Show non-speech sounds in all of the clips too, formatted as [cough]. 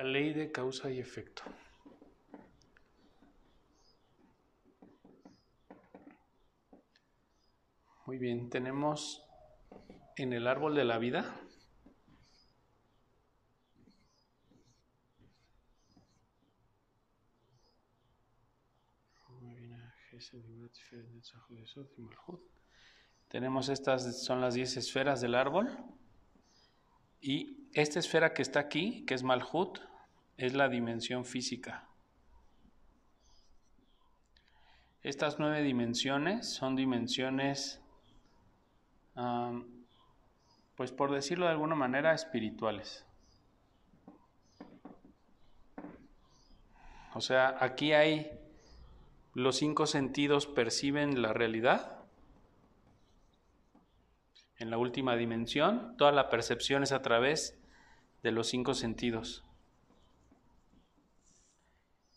La ley de causa y efecto. Muy bien, tenemos en el árbol de la vida. Tenemos estas, son las 10 esferas del árbol. Y esta esfera que está aquí, que es Malhut, es la dimensión física. Estas nueve dimensiones son dimensiones pues por decirlo de alguna manera, espirituales. O sea, aquí hay los cinco sentidos perciben la realidad. En la última dimensión, toda la percepción es a través de los cinco sentidos.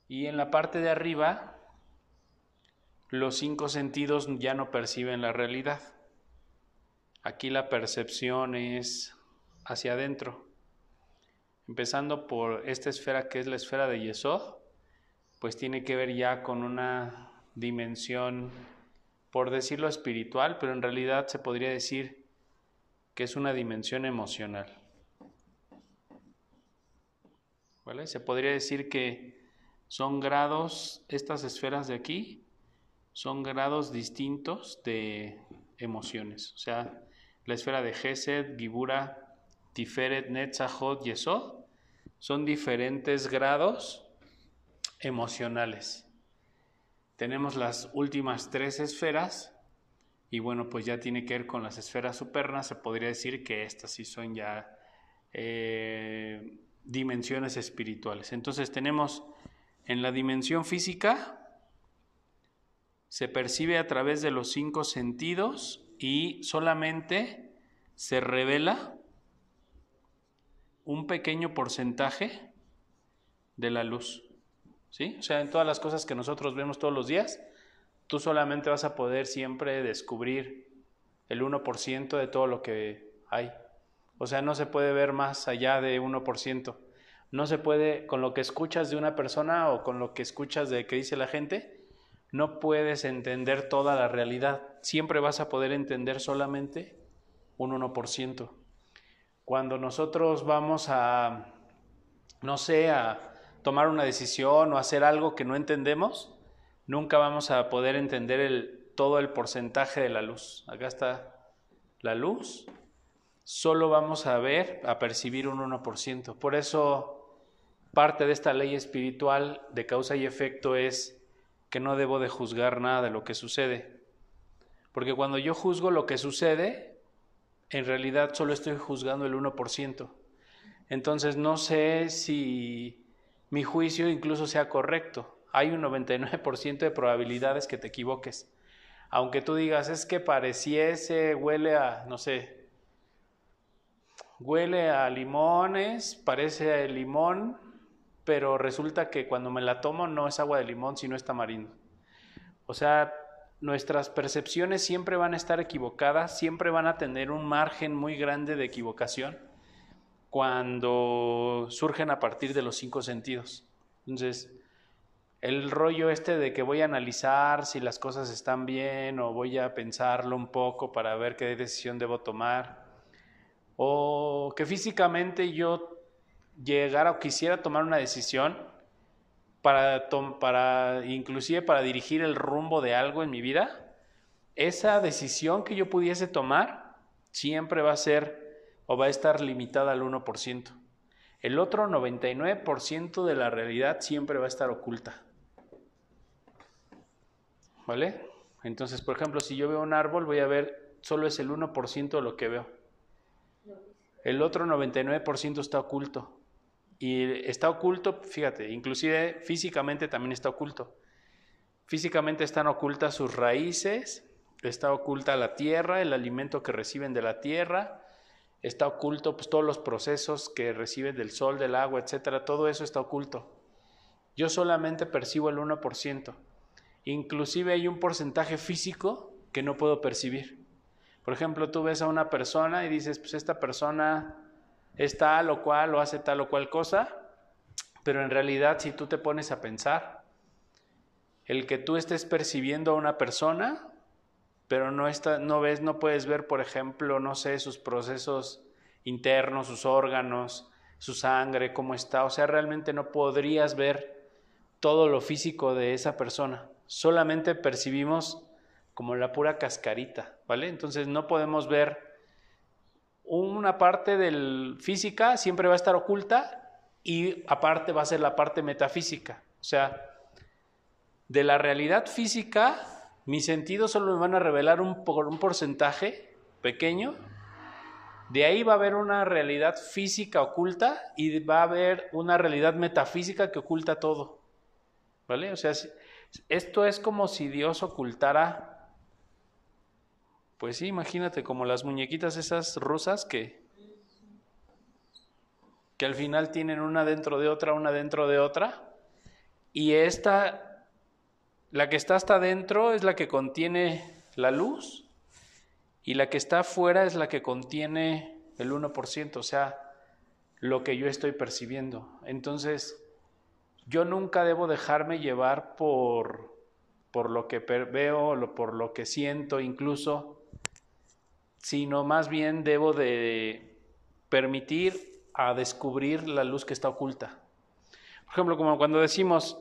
Y en la parte de arriba, los cinco sentidos ya no perciben la realidad. Aquí la percepción es hacia adentro. Empezando por esta esfera que es la esfera de Yesod, pues tiene que ver ya con una dimensión, por decirlo espiritual, pero en realidad se podría decir que es una dimensión emocional. Se podría decir que son grados, estas esferas de aquí, son grados distintos de emociones. O sea, la esfera de Gesed, Gibura, Tiferet, Netzachot, Yesod, son diferentes grados emocionales. Tenemos las últimas tres esferas y bueno, pues ya tiene que ver con las esferas supernas, se podría decir que estas sí son ya eh, dimensiones espirituales. Entonces tenemos en la dimensión física, se percibe a través de los cinco sentidos y solamente se revela un pequeño porcentaje de la luz. ¿Sí? O sea, en todas las cosas que nosotros vemos todos los días, tú solamente vas a poder siempre descubrir el 1% de todo lo que hay. O sea, no se puede ver más allá de 1%. No se puede, con lo que escuchas de una persona o con lo que escuchas de que dice la gente, no puedes entender toda la realidad. Siempre vas a poder entender solamente un 1%. Cuando nosotros vamos a, no sé, a tomar una decisión o hacer algo que no entendemos, nunca vamos a poder entender todo el porcentaje de la luz. Acá está la luz. Solo vamos a ver, a percibir un 1%. Por eso, parte de esta ley espiritual de causa y efecto es que no debo de juzgar nada de lo que sucede. Porque cuando yo juzgo lo que sucede, en realidad solo estoy juzgando el 1%. Entonces no sé si mi juicio incluso sea correcto. Hay un 99% de probabilidades que te equivoques. Aunque tú digas, es que pareciese, huele a, no sé, huele a limones, parece limón, pero resulta que cuando me la tomo no es agua de limón, sino es tamarindo. O sea, nuestras percepciones siempre van a estar equivocadas, siempre van a tener un margen muy grande de equivocación cuando surgen a partir de los cinco sentidos. Entonces, el rollo este de que voy a analizar si las cosas están bien o voy a pensarlo un poco para ver qué decisión debo tomar, o que físicamente yo llegara o quisiera tomar una decisión para, para inclusive para dirigir el rumbo de algo en mi vida, esa decisión que yo pudiese tomar siempre va a ser o va a estar limitada al 1%. El otro 99% de la realidad siempre va a estar oculta. ¿Vale? Entonces, por ejemplo, si yo veo un árbol, voy a ver, solo es el 1% de lo que veo. El otro 99% está oculto. Y está oculto, fíjate, inclusive físicamente también está oculto. Físicamente están ocultas sus raíces, está oculta la tierra, el alimento que reciben de la tierra, está oculto pues, todos los procesos que reciben del sol, del agua, etcétera, todo eso está oculto. Yo solamente percibo el 1%. Inclusive hay un porcentaje físico que no puedo percibir. Por ejemplo, tú ves a una persona y dices, pues esta persona es tal o cual o hace tal o cual cosa, Pero en realidad, si tú te pones a pensar, el que tú estés percibiendo a una persona, pero no, está, no ves, no puedes ver, por ejemplo, no sé, sus procesos internos, sus órganos, su sangre, cómo está. O sea, realmente no podrías ver todo lo físico de esa persona. Solamente percibimos como la pura cascarita, ¿vale? Entonces no podemos ver una parte del física, siempre va a estar oculta y aparte va a ser la parte metafísica. O sea, de la realidad física, mis sentidos solo me van a revelar un, un porcentaje pequeño de ahí va a haber una realidad física oculta y va a haber una realidad metafísica que oculta todo. ¿Vale? O sea, esto es como si Dios ocultara, pues sí, imagínate, como las muñequitas esas rusas que, que al final tienen una dentro de otra, una dentro de otra, y esta, la que está hasta adentro es la que contiene la luz, y la que está afuera es la que contiene el 1%, o sea, lo que yo estoy percibiendo. Entonces, yo nunca debo dejarme llevar por, por lo que veo, por lo que siento incluso, sino más bien debo de permitir a descubrir la luz que está oculta. Por ejemplo, como cuando decimos,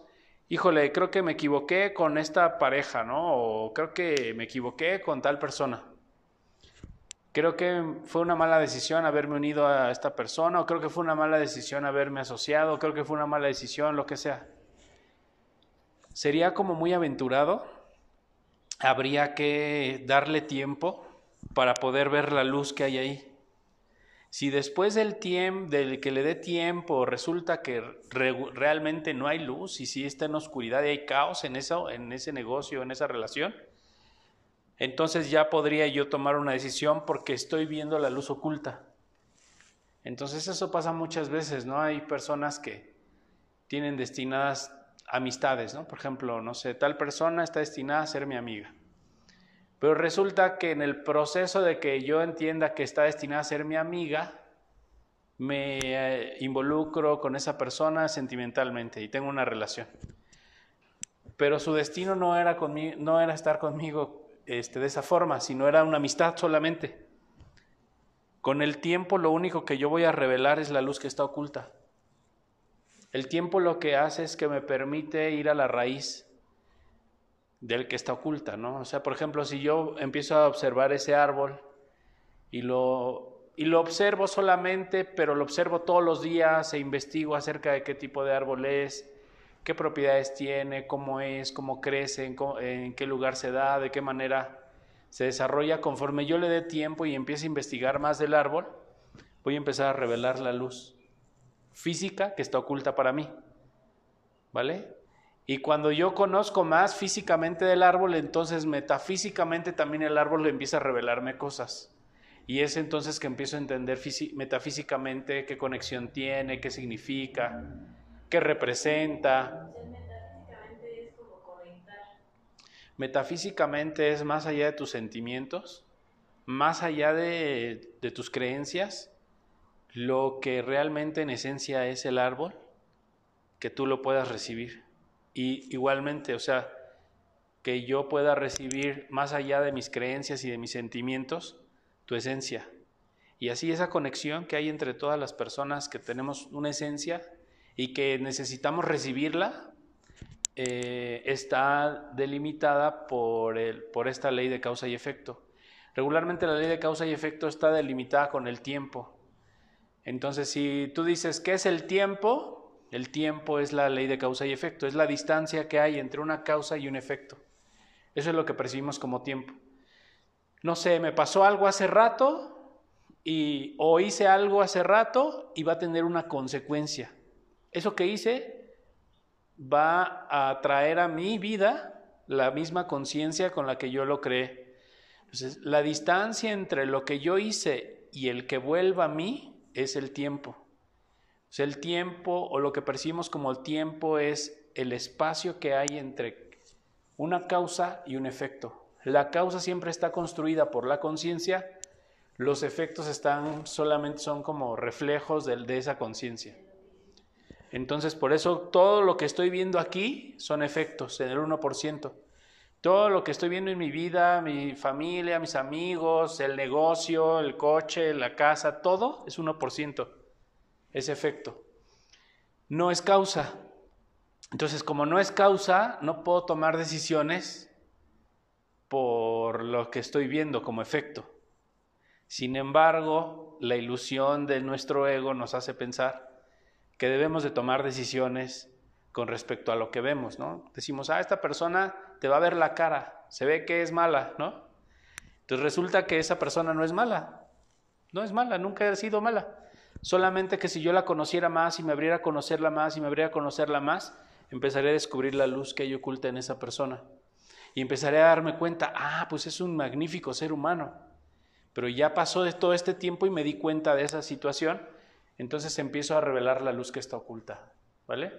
híjole, creo que me equivoqué con esta pareja, ¿no? O creo que me equivoqué con tal persona. Creo que fue una mala decisión haberme unido a esta persona, o creo que fue una mala decisión haberme asociado, o creo que fue una mala decisión, lo que sea. Sería como muy aventurado. Habría que darle tiempo para poder ver la luz que hay ahí. Si después del tiempo, del que le dé tiempo, resulta que realmente no hay luz y si está en oscuridad y hay caos en eso, en ese negocio, en esa relación, entonces ya podría yo tomar una decisión porque estoy viendo la luz oculta. Entonces eso pasa muchas veces, ¿no? Hay personas que tienen destinadas amistades, ¿no? Por ejemplo, no sé, tal persona está destinada a ser mi amiga. Pero resulta que en el proceso de que yo entienda que está destinada a ser mi amiga, me eh, involucro con esa persona sentimentalmente y tengo una relación. Pero su destino no era, conmigo, no era estar conmigo este, de esa forma, sino era una amistad solamente. Con el tiempo lo único que yo voy a revelar es la luz que está oculta. El tiempo lo que hace es que me permite ir a la raíz del que está oculta, ¿no? O sea, por ejemplo, si yo empiezo a observar ese árbol y lo, y lo observo solamente, pero lo observo todos los días e investigo acerca de qué tipo de árbol es, qué propiedades tiene, cómo es, cómo crece, en, qué lugar se da, de qué manera se desarrolla. Conforme yo le dé tiempo y empiece a investigar más del árbol, voy a empezar a revelar la luz física que está oculta para mí. ¿Vale? Y cuando yo conozco más físicamente del árbol, entonces metafísicamente también el árbol empieza a revelarme cosas. Y es entonces que empiezo a entender metafísicamente qué conexión tiene, qué significa, qué representa. Metafísicamente es más allá de tus sentimientos, más allá de tus creencias, lo que realmente en esencia es el árbol, que tú lo puedas recibir. Y igualmente, o sea, que yo pueda recibir más allá de mis creencias y de mis sentimientos, tu esencia. Y así esa conexión que hay entre todas las personas que tenemos una esencia y que necesitamos recibirla, eh, está delimitada por, el, por esta ley de causa y efecto. Regularmente la ley de causa y efecto está delimitada con el tiempo. Entonces, si tú dices, ¿qué es el tiempo? El tiempo es la ley de causa y efecto, es la distancia que hay entre una causa y un efecto. Eso es lo que percibimos como tiempo. No sé, me pasó algo hace rato y, o hice algo hace rato y va a tener una consecuencia. Eso que hice va a traer a mi vida la misma conciencia con la que yo lo creé. Entonces, la distancia entre lo que yo hice y el que vuelva a mí es el tiempo. El tiempo o lo que percibimos como el tiempo es el espacio que hay entre una causa y un efecto. La causa siempre está construida por la conciencia, los efectos están solamente son como reflejos de, de esa conciencia. Entonces, por eso todo lo que estoy viendo aquí son efectos en el 1%. Todo lo que estoy viendo en mi vida, mi familia, mis amigos, el negocio, el coche, la casa, todo es 1%. Es efecto. No es causa. Entonces, como no es causa, no puedo tomar decisiones por lo que estoy viendo como efecto. Sin embargo, la ilusión de nuestro ego nos hace pensar que debemos de tomar decisiones con respecto a lo que vemos, ¿no? Decimos, ah, esta persona te va a ver la cara, se ve que es mala, ¿no? Entonces resulta que esa persona no es mala, no es mala, nunca ha sido mala. Solamente que si yo la conociera más y me abriera a conocerla más y me abriera a conocerla más, empezaré a descubrir la luz que hay oculta en esa persona. Y empezaré a darme cuenta, ah, pues es un magnífico ser humano. Pero ya pasó de todo este tiempo y me di cuenta de esa situación entonces empiezo a revelar la luz que está oculta, ¿vale?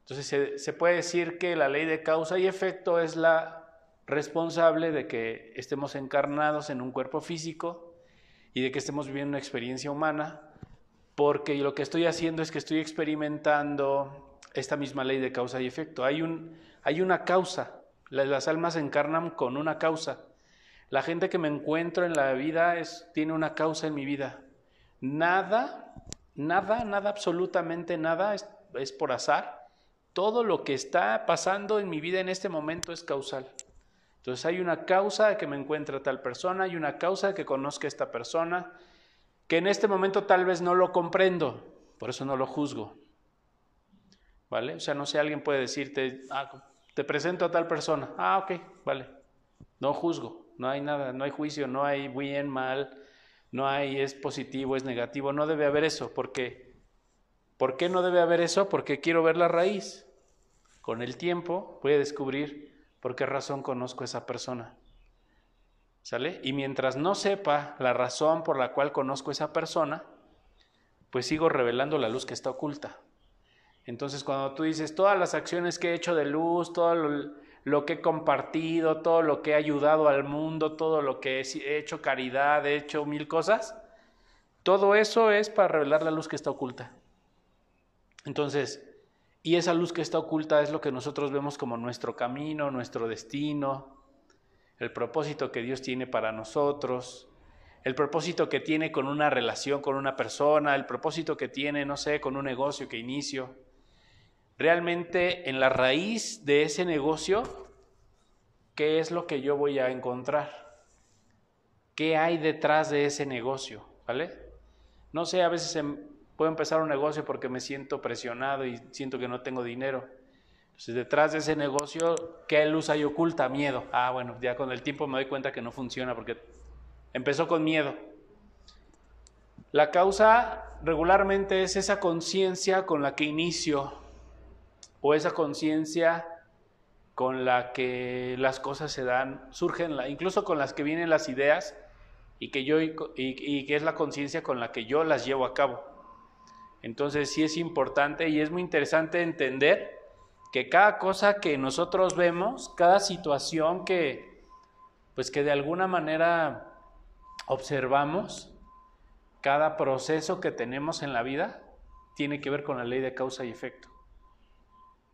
Entonces se, puede decir que la ley de causa y efecto es la responsable de que estemos encarnados en un cuerpo físico y de que estemos viviendo una experiencia humana, porque lo que estoy haciendo es que estoy experimentando esta misma ley de causa y efecto. Hay, un, hay una causa, las almas encarnan con una causa. La gente que me encuentro en la vida es, tiene una causa en mi vida. Nada, nada, nada, absolutamente nada es, por azar. Todo lo que está pasando en mi vida en este momento es causal. Entonces hay una causa de que me encuentre tal persona, hay una causa de que conozca esta persona, que en este momento tal vez no lo comprendo, por eso no lo juzgo. ¿Vale? O sea, no sé, alguien puede decirte, ah, te presento a tal persona. Ah, ok, vale. No juzgo, no hay nada, no hay juicio, no hay bien, mal, no hay es positivo, es negativo, no debe haber eso, porque ¿por qué no debe haber eso? Porque quiero ver la raíz. Con el tiempo voy a descubrir por qué razón conozco a esa persona. ¿Sale? Y mientras no sepa la razón por la cual conozco a esa persona, pues sigo revelando la luz que está oculta. Entonces, cuando tú dices todas las acciones que he hecho de luz, todo lo, lo que he compartido, todo lo que he ayudado al mundo, todo lo que he hecho caridad, he hecho mil cosas, todo eso es para revelar la luz que está oculta. Entonces, y esa luz que está oculta es lo que nosotros vemos como nuestro camino, nuestro destino, el propósito que Dios tiene para nosotros, el propósito que tiene con una relación con una persona, el propósito que tiene, no sé, con un negocio que inicio realmente en la raíz de ese negocio, ¿qué es lo que yo voy a encontrar? ¿Qué hay detrás de ese negocio? ¿Vale? No sé, a veces em, puedo empezar un negocio porque me siento presionado y siento que no tengo dinero. Entonces, detrás de ese negocio, ¿qué luz hay oculta? Miedo. Ah, bueno, ya con el tiempo me doy cuenta que no funciona porque empezó con miedo. La causa regularmente es esa conciencia con la que inicio o esa conciencia con la que las cosas se dan, surgen, incluso con las que vienen las ideas y que, yo, y, que es la conciencia con la que yo las llevo a cabo. Entonces sí es importante y es muy interesante entender que cada cosa que nosotros vemos, cada situación que, pues que de alguna manera observamos, cada proceso que tenemos en la vida, tiene que ver con la ley de causa y efecto.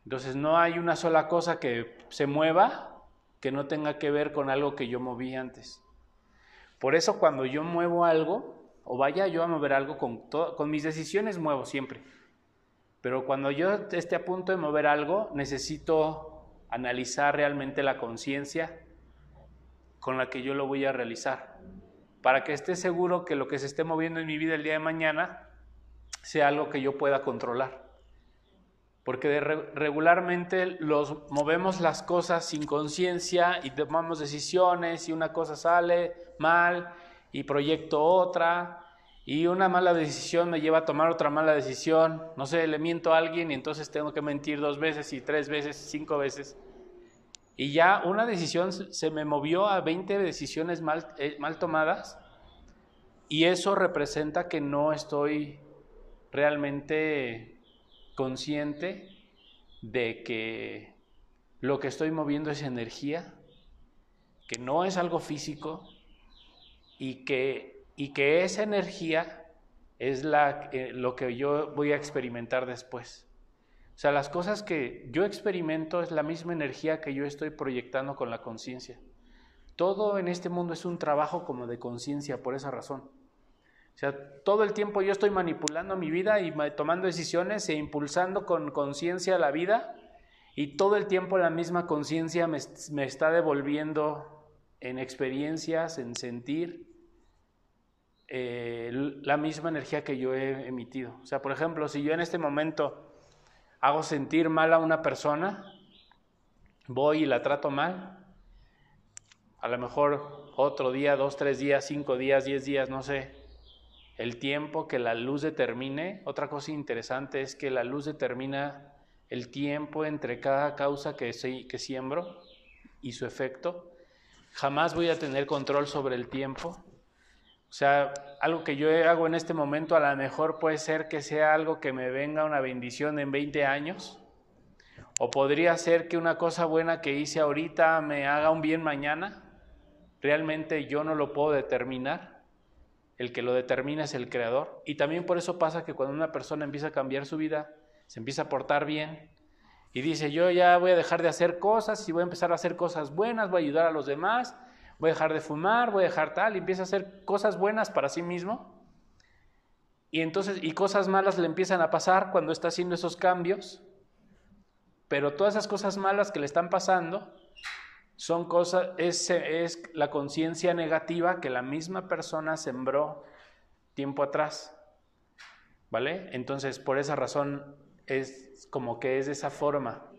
Entonces no hay una sola cosa que se mueva que no tenga que ver con algo que yo moví antes. Por eso cuando yo muevo algo, o vaya yo a mover algo, con, con mis decisiones muevo siempre. Pero cuando yo esté a punto de mover algo, necesito analizar realmente la conciencia con la que yo lo voy a realizar. Para que esté seguro que lo que se esté moviendo en mi vida el día de mañana sea algo que yo pueda controlar porque regularmente los movemos las cosas sin conciencia y tomamos decisiones y una cosa sale mal y proyecto otra y una mala decisión me lleva a tomar otra mala decisión, no sé, le miento a alguien y entonces tengo que mentir dos veces y tres veces, cinco veces. Y ya una decisión se me movió a 20 decisiones mal, eh, mal tomadas y eso representa que no estoy realmente consciente de que lo que estoy moviendo es energía, que no es algo físico y que, y que esa energía es la, lo que yo voy a experimentar después. O sea, las cosas que yo experimento es la misma energía que yo estoy proyectando con la conciencia. Todo en este mundo es un trabajo como de conciencia por esa razón. O sea, todo el tiempo yo estoy manipulando mi vida y tomando decisiones e impulsando con conciencia la vida y todo el tiempo la misma conciencia me, me, está devolviendo en experiencias, en sentir eh, la misma energía que yo he emitido. O sea, por ejemplo, si yo en este momento hago sentir mal a una persona, voy y la trato mal, a lo mejor otro día, dos, tres días, cinco días, diez días, no sé, el tiempo que la luz determine. Otra cosa interesante es que la luz determina el tiempo entre cada causa que, que siembro y su efecto. Jamás voy a tener control sobre el tiempo. O sea, algo que yo hago en este momento a lo mejor puede ser que sea algo que me venga una bendición en 20 años. O podría ser que una cosa buena que hice ahorita me haga un bien mañana realmente yo no lo puedo determinar. El que lo determina es el creador. Y también por eso pasa que cuando una persona empieza a cambiar su vida, se empieza a portar bien y dice, yo ya voy a dejar de hacer cosas y voy a empezar a hacer cosas buenas, voy a ayudar a los demás, voy a dejar de fumar, voy a dejar tal, y empieza a hacer cosas buenas para sí mismo. Y entonces, y cosas malas le empiezan a pasar cuando está haciendo esos cambios. Pero todas esas cosas malas que le están pasando son cosas, es, es la conciencia negativa que la misma persona sembró tiempo atrás. ¿Vale? Entonces, por esa razón es como que es de esa forma.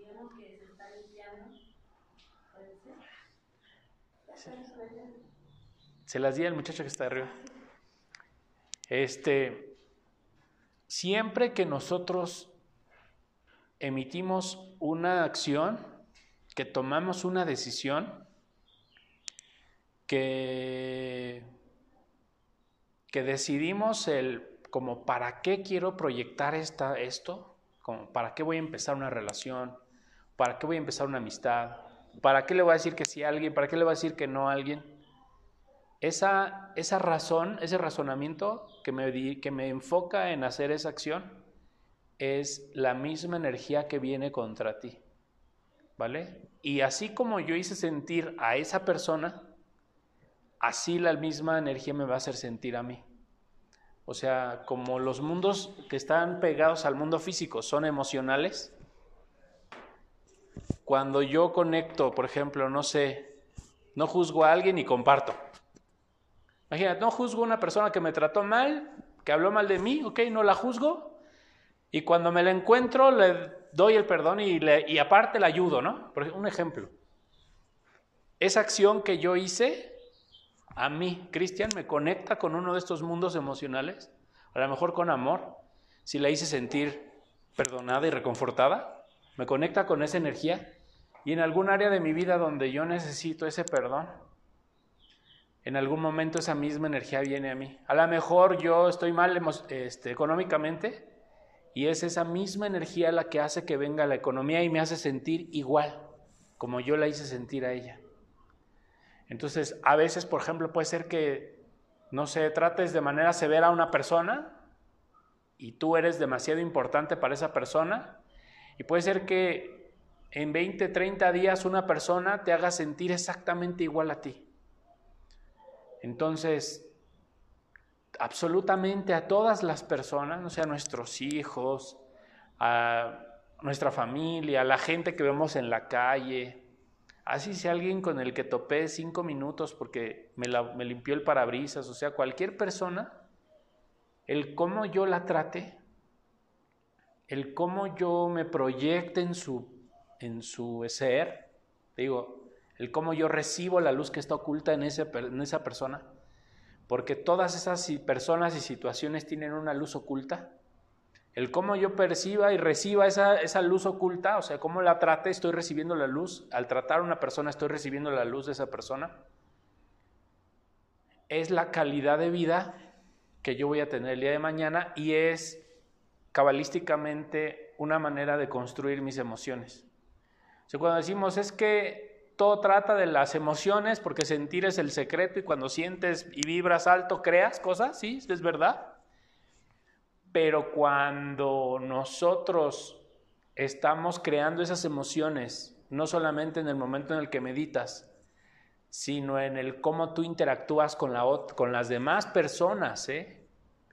Se las di al muchacho que está arriba. Este, siempre que nosotros emitimos una acción, que tomamos una decisión que, que decidimos el como para qué quiero proyectar esta, esto, como para qué voy a empezar una relación, para qué voy a empezar una amistad, para qué le voy a decir que sí a alguien, para qué le voy a decir que no a alguien. Esa, esa razón, ese razonamiento que me, que me enfoca en hacer esa acción es la misma energía que viene contra ti. ¿vale? Y así como yo hice sentir a esa persona, así la misma energía me va a hacer sentir a mí. O sea, como los mundos que están pegados al mundo físico son emocionales, cuando yo conecto, por ejemplo, no sé, no juzgo a alguien y comparto. Imagínate, no juzgo a una persona que me trató mal, que habló mal de mí, ok, no la juzgo, y cuando me la encuentro le doy el perdón y, le, y aparte le ayudo, ¿no? Por un ejemplo. Esa acción que yo hice, a mí, Cristian, me conecta con uno de estos mundos emocionales, a lo mejor con amor, si la hice sentir perdonada y reconfortada, me conecta con esa energía y en algún área de mi vida donde yo necesito ese perdón, en algún momento esa misma energía viene a mí. A lo mejor yo estoy mal este, económicamente, y es esa misma energía la que hace que venga la economía y me hace sentir igual, como yo la hice sentir a ella. Entonces, a veces, por ejemplo, puede ser que, no sé, trates de manera severa a una persona y tú eres demasiado importante para esa persona. Y puede ser que en 20, 30 días una persona te haga sentir exactamente igual a ti. Entonces, absolutamente a todas las personas, no sea, nuestros hijos, a nuestra familia, a la gente que vemos en la calle. Así sea alguien con el que topé cinco minutos porque me, me limpió el parabrisas, o sea, cualquier persona, el cómo yo la trate, el cómo yo me proyecte en su, en su ser, digo, el cómo yo recibo la luz que está oculta en, ese, en esa persona, porque todas esas personas y situaciones tienen una luz oculta. El cómo yo perciba y reciba esa, esa luz oculta, o sea, cómo la trate, estoy recibiendo la luz. Al tratar a una persona, estoy recibiendo la luz de esa persona. Es la calidad de vida que yo voy a tener el día de mañana y es cabalísticamente una manera de construir mis emociones. O sea, cuando decimos es que todo trata de las emociones, porque sentir es el secreto y cuando sientes y vibras alto creas cosas, sí, es verdad. Pero cuando nosotros estamos creando esas emociones, no solamente en el momento en el que meditas, sino en el cómo tú interactúas con, la, con las demás personas, ¿eh?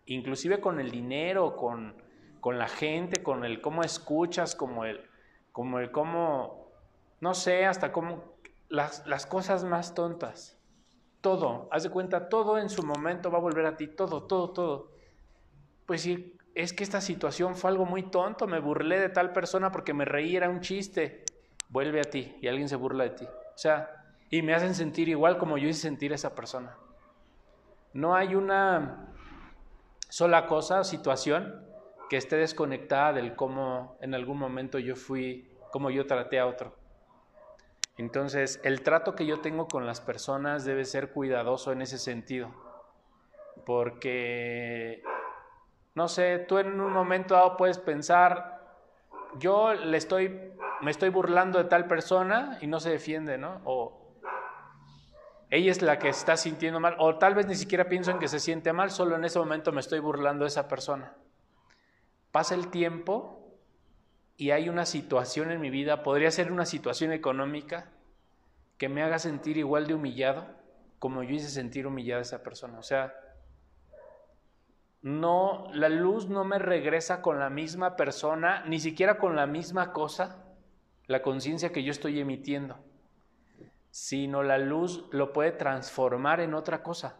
inclusive con el dinero, con, con, la gente, con el cómo escuchas, como el, como el cómo, no sé, hasta cómo las, las cosas más tontas. Todo, haz de cuenta, todo en su momento va a volver a ti, todo, todo, todo. Pues sí, es que esta situación fue algo muy tonto, me burlé de tal persona porque me reí, era un chiste. Vuelve a ti y alguien se burla de ti. O sea, y me hacen sentir igual como yo hice sentir a esa persona. No hay una sola cosa, situación, que esté desconectada del cómo en algún momento yo fui, cómo yo traté a otro. Entonces, el trato que yo tengo con las personas debe ser cuidadoso en ese sentido, porque no sé, tú en un momento dado puedes pensar, yo le estoy, me estoy burlando de tal persona y no se defiende, ¿no? O ella es la que está sintiendo mal, o tal vez ni siquiera pienso en que se siente mal, solo en ese momento me estoy burlando de esa persona. Pasa el tiempo y hay una situación en mi vida, podría ser una situación económica, que me haga sentir igual de humillado como yo hice sentir humillada a esa persona. O sea, no, la luz no me regresa con la misma persona, ni siquiera con la misma cosa, la conciencia que yo estoy emitiendo, sino la luz lo puede transformar en otra cosa.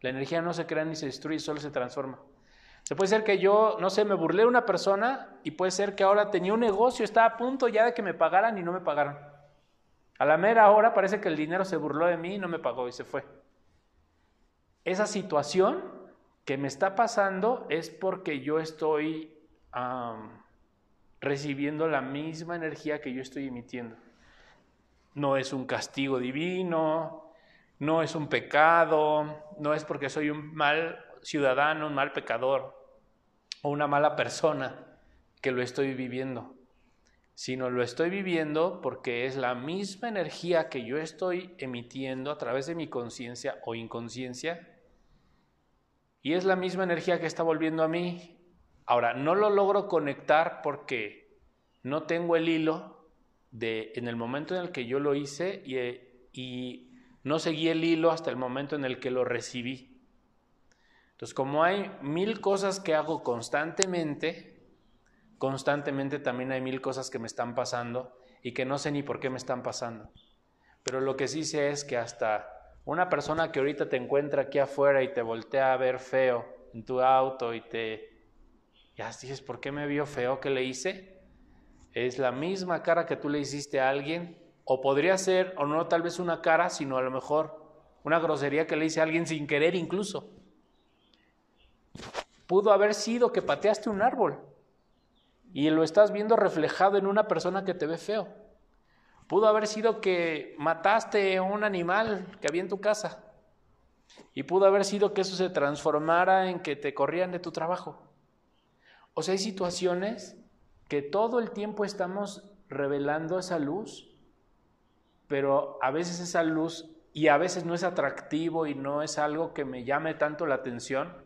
La energía no se crea ni se destruye, solo se transforma. Puede ser que yo, no sé, me burlé una persona y puede ser que ahora tenía un negocio, estaba a punto ya de que me pagaran y no me pagaron. A la mera hora parece que el dinero se burló de mí y no me pagó y se fue. Esa situación que me está pasando es porque yo estoy recibiendo la misma energía que yo estoy emitiendo. No es un castigo divino, no es un pecado, no es porque soy un mal ciudadano, un mal pecador o una mala persona que lo estoy viviendo, sino lo estoy viviendo porque es la misma energía que yo estoy emitiendo a través de mi conciencia o inconsciencia y es la misma energía que está volviendo a mí. Ahora, no lo logro conectar porque no tengo el hilo de en el momento en el que yo lo hice y, y no seguí el hilo hasta el momento en el que lo recibí. Entonces, como hay mil cosas que hago constantemente, constantemente también hay mil cosas que me están pasando y que no sé ni por qué me están pasando. Pero lo que sí sé es que hasta una persona que ahorita te encuentra aquí afuera y te voltea a ver feo en tu auto y te... Ya dices, ¿por qué me vio feo? ¿Qué le hice? Es la misma cara que tú le hiciste a alguien. O podría ser, o no tal vez una cara, sino a lo mejor una grosería que le hice a alguien sin querer incluso. Pudo haber sido que pateaste un árbol y lo estás viendo reflejado en una persona que te ve feo. Pudo haber sido que mataste un animal que había en tu casa. Y pudo haber sido que eso se transformara en que te corrían de tu trabajo. O sea, hay situaciones que todo el tiempo estamos revelando esa luz, pero a veces esa luz, y a veces no es atractivo y no es algo que me llame tanto la atención,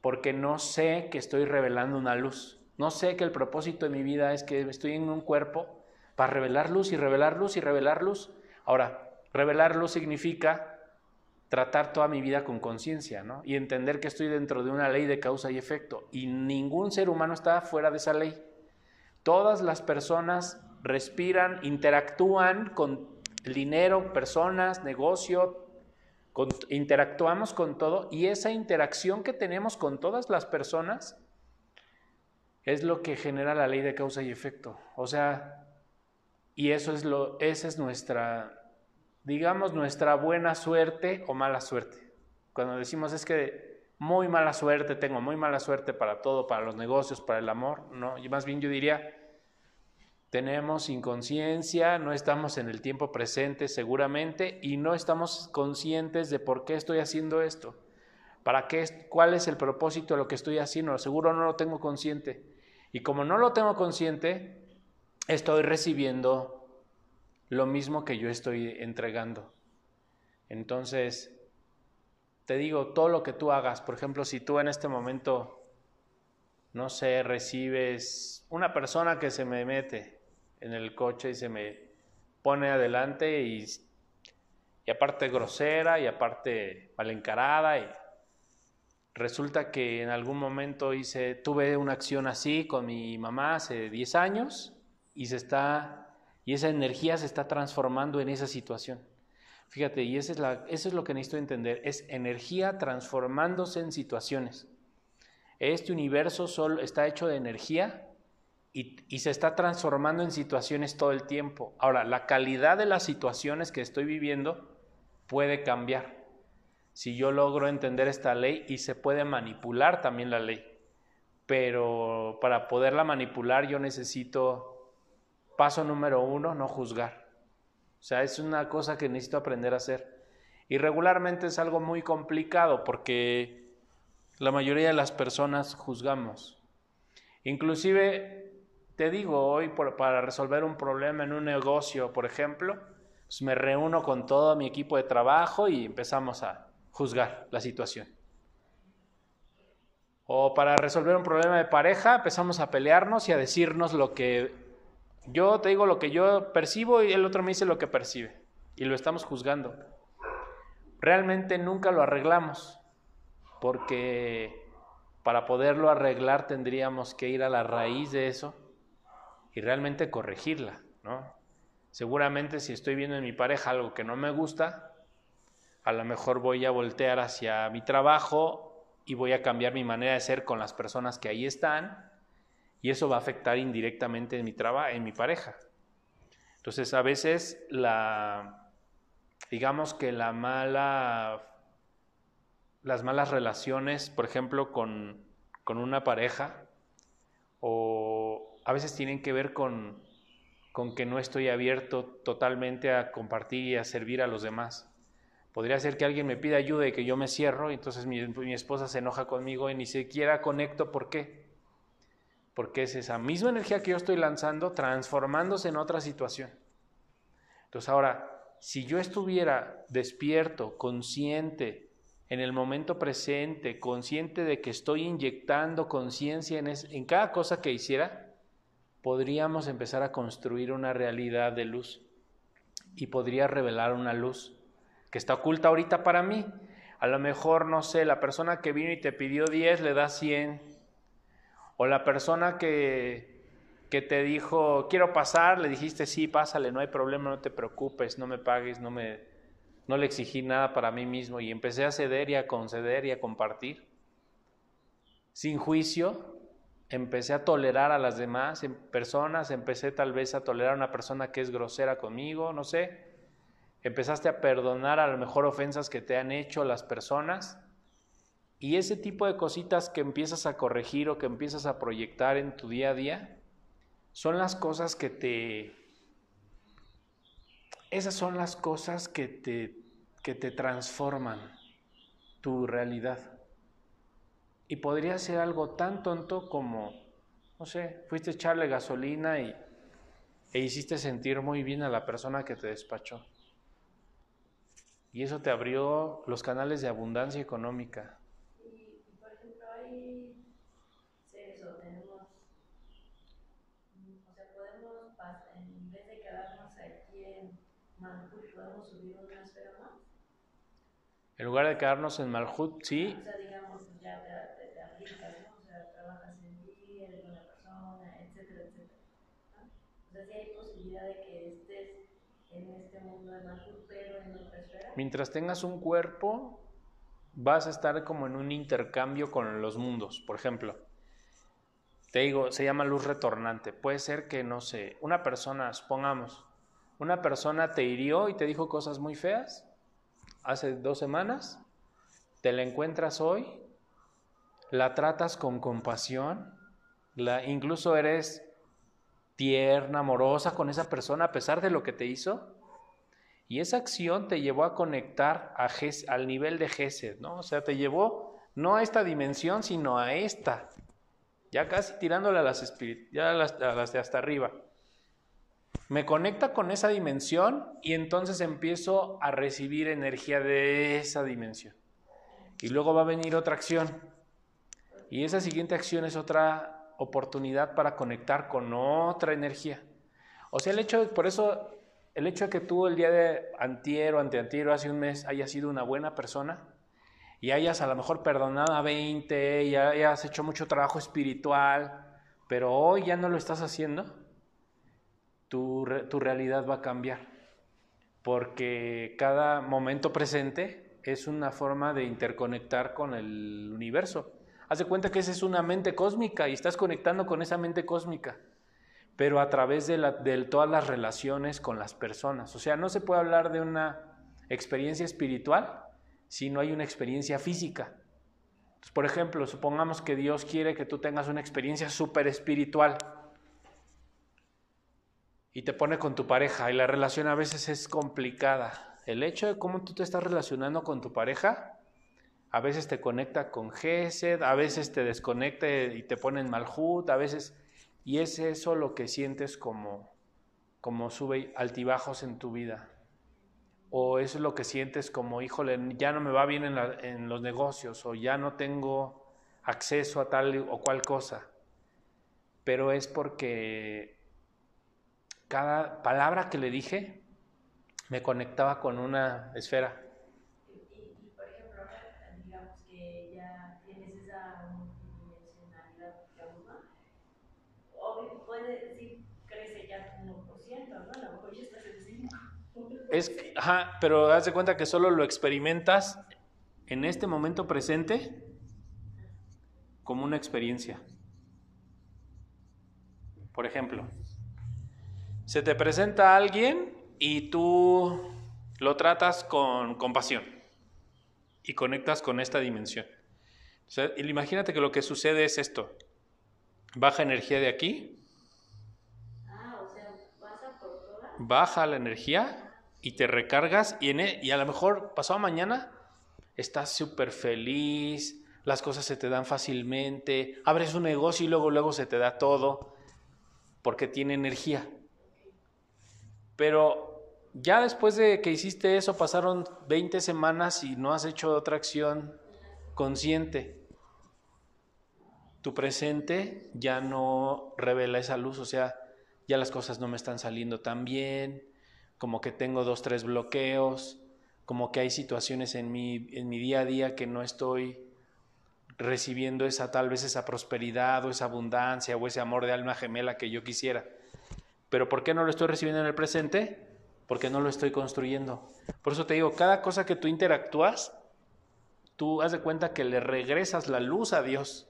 porque no sé que estoy revelando una luz. No sé que el propósito de mi vida es que estoy en un cuerpo para revelar luz y revelar luz y revelar luz. Ahora, revelar luz significa tratar toda mi vida con conciencia, ¿no? Y entender que estoy dentro de una ley de causa y efecto y ningún ser humano está fuera de esa ley. Todas las personas respiran, interactúan con dinero, personas, negocio, interactuamos con todo y esa interacción que tenemos con todas las personas es lo que genera la ley de causa y efecto. O sea, y eso es lo, esa es nuestra, digamos, nuestra buena suerte o mala suerte. Cuando decimos es que muy mala suerte, tengo muy mala suerte para todo, para los negocios, para el amor, no, y más bien yo diría, tenemos inconsciencia, no estamos en el tiempo presente seguramente y no estamos conscientes de por qué estoy haciendo esto. ¿Para qué? ¿Cuál es el propósito de lo que estoy haciendo? Seguro no lo tengo consciente. Y como no lo tengo consciente, estoy recibiendo lo mismo que yo estoy entregando. Entonces, te digo, todo lo que tú hagas, por ejemplo, si tú en este momento, no sé, recibes una persona que se me mete en el coche y se me pone adelante y, y aparte grosera y aparte mal encarada y resulta que en algún momento hice, tuve una acción así con mi mamá hace 10 años y se está y esa energía se está transformando en esa situación. Fíjate, y eso es, la, eso es lo que necesito entender, es energía transformándose en situaciones. Este universo solo está hecho de energía y, se está transformando en situaciones todo el tiempo. Ahora, la calidad de las situaciones que estoy viviendo puede cambiar. Si yo logro entender esta ley y se puede manipular también la ley. Pero para poderla manipular yo necesito, paso número uno, no juzgar. O sea, es una cosa que necesito aprender a hacer. Y regularmente es algo muy complicado porque la mayoría de las personas juzgamos. Inclusive te digo, hoy para resolver un problema en un negocio, por ejemplo, pues me reúno con todo mi equipo de trabajo y empezamos a juzgar la situación. O para resolver un problema de pareja, empezamos a pelearnos y a decirnos lo que yo te digo lo que yo percibo y el otro me dice lo que percibe. Y lo estamos juzgando. Realmente nunca lo arreglamos, porque para poderlo arreglar tendríamos que ir a la raíz de eso y realmente corregirla, ¿no? Seguramente si estoy viendo en mi pareja algo que no me gusta, a lo mejor voy a voltear hacia mi trabajo y voy a cambiar mi manera de ser con las personas que ahí están y eso va a afectar indirectamente en mi trabajo, en mi pareja. Entonces, a veces la digamos que la mala las malas relaciones, por ejemplo, con, con una pareja o a veces tienen que ver con, con que no estoy abierto totalmente a compartir y a servir a los demás. Podría ser que alguien me pida ayuda y que yo me cierro, entonces mi, mi, esposa se enoja conmigo y ni siquiera conecto. ¿Por qué? Porque es esa misma energía que yo estoy lanzando transformándose en otra situación. Entonces ahora, si yo estuviera despierto, consciente, en el momento presente, consciente de que estoy inyectando conciencia en, en cada cosa que hiciera, podríamos empezar a construir una realidad de luz y podría revelar una luz que está oculta ahorita para mí. A lo mejor, no sé, la persona que vino y te pidió 10 le da 100. O la persona que, que te dijo, quiero pasar, le dijiste, sí, pásale, no hay problema, no te preocupes, no me pagues, no, me, no le exigí nada para mí mismo. Y empecé a ceder y a conceder y a compartir. Sin juicio, empecé a tolerar a las demás personas, empecé tal vez a tolerar a una persona que es grosera conmigo, no sé. Empezaste a perdonar a lo mejor ofensas que te han hecho las personas. Y ese tipo de cositas que empiezas a corregir o que empiezas a proyectar en tu día a día, son las cosas que te... Esas son las cosas que te, que te transforman tu realidad. Y podría ser algo tan tonto como, no sé, fuiste a echarle gasolina y, e hiciste sentir muy bien a la persona que te despachó. Y eso te abrió los canales de abundancia económica. Y, por ejemplo, hay seres o tenemos, o sea, podemos, en vez de quedarnos aquí en Malhut, podemos subir una esfera más. En lugar de quedarnos en Malhut, sí. O sea, digamos, ya te, o sea, trabajas en ti, eres buena persona, etcétera, etcétera. O Mientras tengas un cuerpo, vas a estar como en un intercambio con los mundos. Por ejemplo, te digo, se llama luz retornante. Puede ser que, no sé, una persona, supongamos, una persona te hirió y te dijo cosas muy feas hace dos semanas, te la encuentras hoy la tratas con compasión, la, incluso eres tierna, amorosa con esa persona a pesar de lo que te hizo. Y esa acción te llevó a conectar a al nivel de Gesed, ¿no? O sea, te llevó no a esta dimensión, sino a esta. Ya casi tirándole a las, ya a las de hasta arriba. Me conecta con esa dimensión y entonces empiezo a recibir energía de esa dimensión. Y luego va a venir otra acción Y esa siguiente acción es otra oportunidad para conectar con otra energía. O sea, el hecho, por eso, el hecho de que tú el día de antier o anteantier o hace un mes hayas sido una buena persona y hayas a lo mejor perdonado a 20 y hayas hecho mucho trabajo espiritual, pero hoy ya no lo estás haciendo, tu, tu realidad va a cambiar. Porque cada momento presente es una forma de interconectar con el universo. Haz de cuenta que esa es una mente cósmica y estás conectando con esa mente cósmica, pero a través de, todas las relaciones con las personas. O sea, no se puede hablar de una experiencia espiritual si no hay una experiencia física. por ejemplo, supongamos que Dios quiere que tú tengas una experiencia súper espiritual y te pone con tu pareja y la relación a veces es complicada. El hecho de cómo tú te estás relacionando con tu pareja a veces te conecta con Gesed, a veces te desconecta y te pone en Malhut, a veces... Y es eso lo que sientes como, como sube altibajos en tu vida. O es lo que sientes como, híjole, ya no me va bien en, en los negocios, o ya no tengo acceso a tal o cual cosa. Pero es porque cada palabra que le dije me conectaba con una esfera Es, ajá, pero haz de cuenta que solo lo experimentas en este momento presente como una experiencia. Por ejemplo, se te presenta alguien y tú lo tratas con compasión y conectas con esta dimensión. imagínate que lo que sucede es esto. Baja energía de aquí. Ah, o sea, baja la energía y te recargas y, en, e, y a lo mejor pasado mañana estás súper feliz, las cosas se te dan fácilmente, abres un negocio y luego, luego se te da todo porque tiene energía. Pero ya después de que hiciste eso pasaron 20 semanas y no has hecho otra acción consciente. Tu presente ya no revela esa luz, o sea, ya las cosas no me están saliendo tan bien, como que tengo dos, tres bloqueos, como que hay situaciones en mi, en mi día a día que no estoy recibiendo esa tal vez esa prosperidad o esa abundancia o ese amor de alma gemela que yo quisiera. Pero ¿por qué no lo estoy recibiendo en el presente? Porque no lo estoy construyendo. Por eso te digo, cada cosa que tú interactúas, tú haz de cuenta que le regresas la luz a Dios.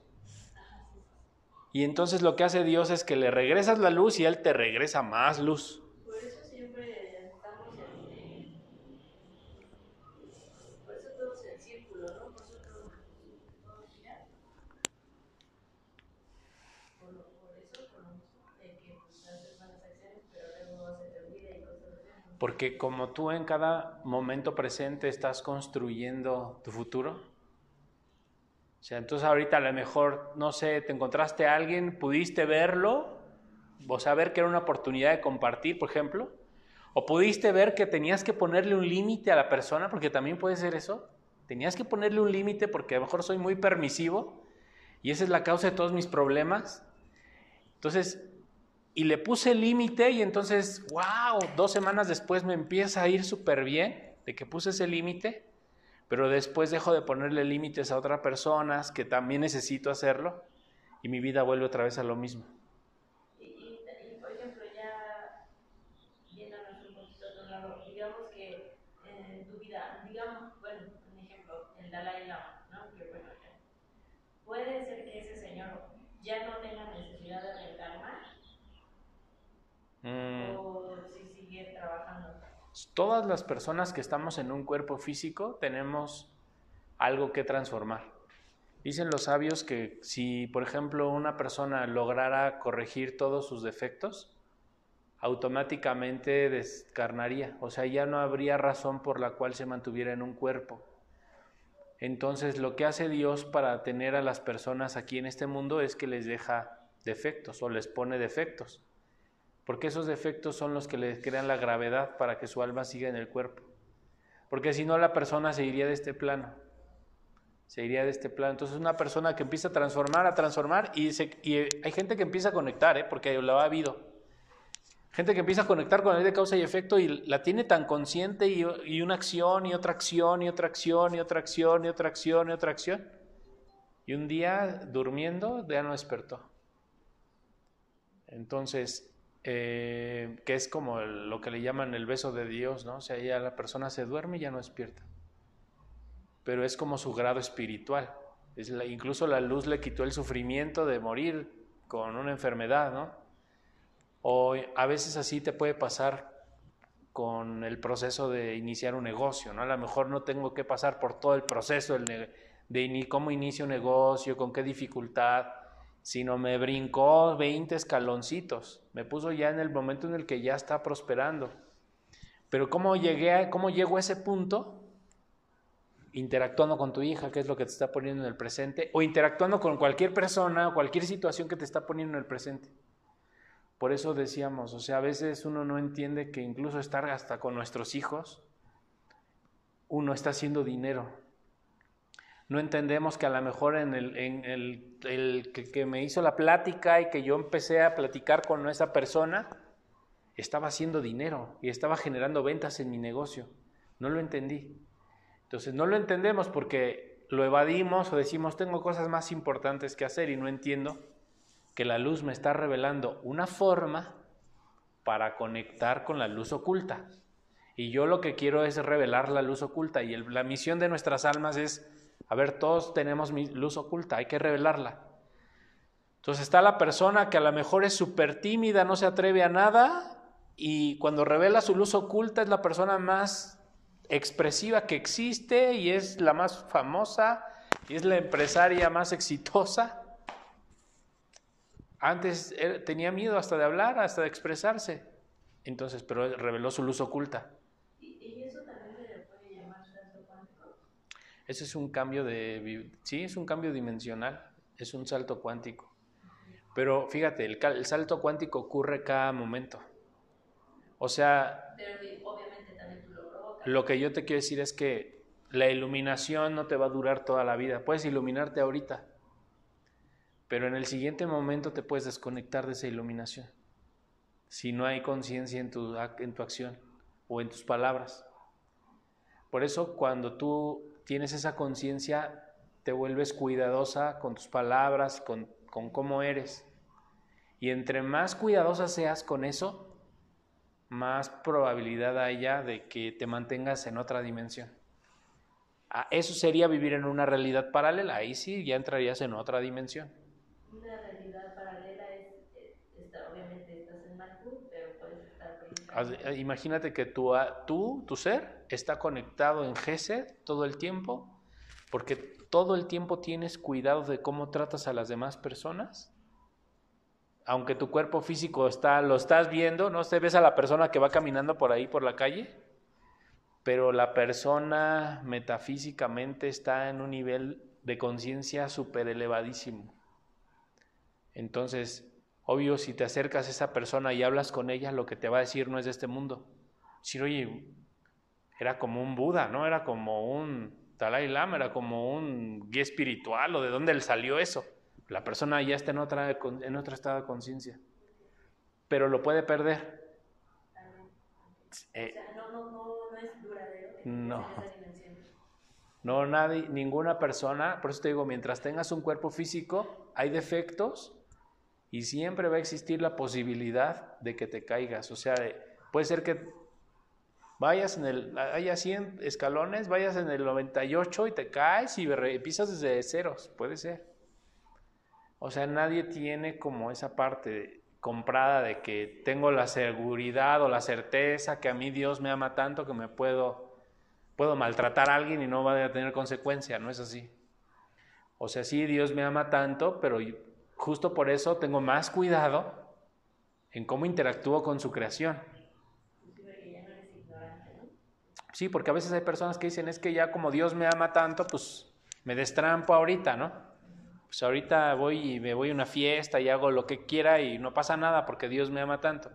Y entonces lo que hace Dios es que le regresas la luz y Él te regresa más luz. Porque como tú en cada momento presente estás construyendo tu futuro. O sea, entonces ahorita a lo mejor, no sé, te encontraste a alguien, pudiste verlo, o saber que era una oportunidad de compartir, por ejemplo, o pudiste ver que tenías que ponerle un límite a la persona, porque también puede ser eso. Tenías que ponerle un límite porque a lo mejor soy muy permisivo y esa es la causa de todos mis problemas. Entonces, y le puse límite y entonces, wow, dos semanas después me empieza a ir súper bien de que puse ese límite, pero después dejo de ponerle límites a otras personas que también necesito hacerlo y mi vida vuelve otra vez a lo mismo. Ya no tenga necesidad de reencarnar Mm. Todas las personas que estamos en un cuerpo físico tenemos algo que transformar. Dicen los sabios que si, por ejemplo, una persona lograra corregir todos sus defectos, automáticamente descarnaría, o sea, ya no habría razón por la cual se mantuviera en un cuerpo. Entonces, lo que hace Dios para tener a las personas aquí en este mundo es que les deja defectos o les pone defectos porque esos defectos son los que le crean la gravedad para que su alma siga en el cuerpo. Porque si no, la persona se iría de este plano. se iría de este plano. Entonces una persona que empieza a transformar, a transformar, y, y hay gente que empieza a conectar, ¿eh? porque lo ha habido. Gente que empieza a conectar con la ley de causa y efecto y la tiene tan consciente y, y, una acción y otra acción y otra acción y otra acción y otra acción y otra acción. Y un día durmiendo ya no despertó. Entonces, eh, que es como lo que le llaman el beso de Dios, ¿no? O sea, ya la persona se duerme y ya no despierta pero es como su grado espiritual. Es incluso la luz le quitó el sufrimiento de morir con una enfermedad, ¿no? O a veces así te puede pasar con el proceso de iniciar un negocio, ¿no? A lo mejor no tengo que pasar por todo el proceso de, de cómo inicio un negocio, con qué dificultad, sino me brincó 20 escaloncitos, me puso ya en el momento en el que ya está prosperando. Pero ¿cómo llegué a, cómo llego a ese punto? interactuando con tu hija, que es lo que te está poniendo en el presente, o interactuando con cualquier persona cualquier situación que te está poniendo en el presente. Por eso decíamos, o sea, a veces uno no entiende que incluso estar hasta con nuestros hijos, uno está haciendo dinero. No entendemos que a lo mejor en el, que me hizo la plática y que yo empecé a platicar con esa persona, estaba haciendo dinero y estaba generando ventas en mi negocio. No lo entendí. Entonces no lo entendemos porque lo evadimos o decimos tengo cosas más importantes que hacer y no entiendo que la luz me está revelando una forma para conectar con la luz oculta. Y yo lo que quiero es revelar la luz oculta y la misión de nuestras almas es, a ver, todos tenemos luz oculta, hay que revelarla. Entonces está la persona que a lo mejor es súper tímida, no se atreve a nada y cuando revela su luz oculta es la persona más expresiva que existe y es la más famosa y es la empresaria más exitosa. Antes tenía miedo hasta de hablar, hasta de expresarse. Entonces, pero reveló su luz oculta. ¿Y eso también se puede llamar salto cuántico? Ese es un cambio de... Sí, es un cambio dimensional, es un salto cuántico. Pero fíjate, el, el salto cuántico ocurre cada momento. O sea... Pero lo que yo te quiero decir es que la iluminación no te va a durar toda la vida. Puedes iluminarte ahorita, pero en el siguiente momento te puedes desconectar de esa iluminación. Si no hay conciencia en tu, en tu acción o en tus palabras. Por eso cuando tú tienes esa conciencia, te vuelves cuidadosa con tus palabras, con, con cómo eres. Y entre más cuidadosa seas con eso, más probabilidad haya de que te mantengas en otra dimensión. Ah, eso sería vivir en una realidad paralela, ahí sí ya entrarías en otra dimensión. Una realidad paralela es, obviamente estás en pero puedes estar... Eh, imagínate que tu, tú, tu ser, está conectado en Gesed todo el tiempo, porque todo el tiempo tienes cuidado de cómo tratas a las demás personas aunque tu cuerpo físico está, lo estás viendo, no se ves a la persona que va caminando por ahí por la calle, pero la persona metafísicamente está en un nivel de conciencia súper elevadísimo. Entonces, obvio, si te acercas a esa persona y hablas con ella, lo que te va a decir no es de este mundo. Decir, oye, era como un Buda, ¿no? Era como un Dalai Lama, era como un guía espiritual, o de dónde le salió eso. La persona ya está en, otra, en otro estado de conciencia, pero lo puede perder. Eh, no, no, no, es duradero. No. No, nadie, ninguna persona, por eso te digo, mientras tengas un cuerpo físico, hay defectos y siempre va a existir la posibilidad de que te caigas. O sea, puede ser que vayas en el, haya 100 escalones, vayas en el 98 y te caes y pisas desde ceros, puede ser. O sea, nadie tiene como esa parte comprada de que tengo la seguridad o la certeza que a mí Dios me ama tanto que me puedo, puedo maltratar a alguien y no va a tener consecuencia, no es así. O sea, sí, Dios me ama tanto, pero justo por eso tengo más cuidado en cómo interactúo con su creación. Sí, porque a veces hay personas que dicen, es que ya como Dios me ama tanto, pues me destrampo ahorita, ¿no? pues ahorita voy y me voy a una fiesta y hago lo que quiera y no pasa nada porque Dios me ama tanto.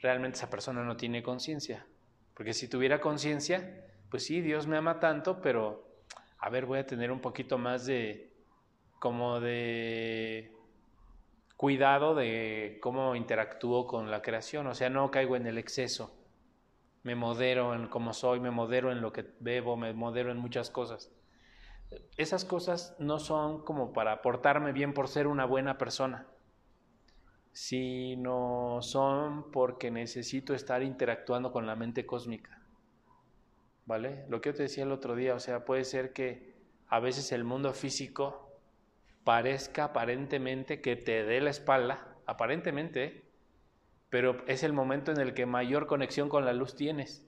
Realmente esa persona no tiene conciencia. Porque si tuviera conciencia, pues sí, Dios me ama tanto, pero a ver, voy a tener un poquito más de, como de cuidado de cómo interactúo con la creación, o sea, no caigo en el exceso, me modero en cómo soy, me modero en lo que bebo, me modero en muchas cosas. Esas cosas no son como para portarme bien por ser una buena persona, sino son porque necesito estar interactuando con la mente cósmica. ¿Vale? Lo que yo te decía el otro día, o sea, puede ser que a veces el mundo físico parezca aparentemente que te dé la espalda, aparentemente, pero es el momento en el que mayor conexión con la luz tienes.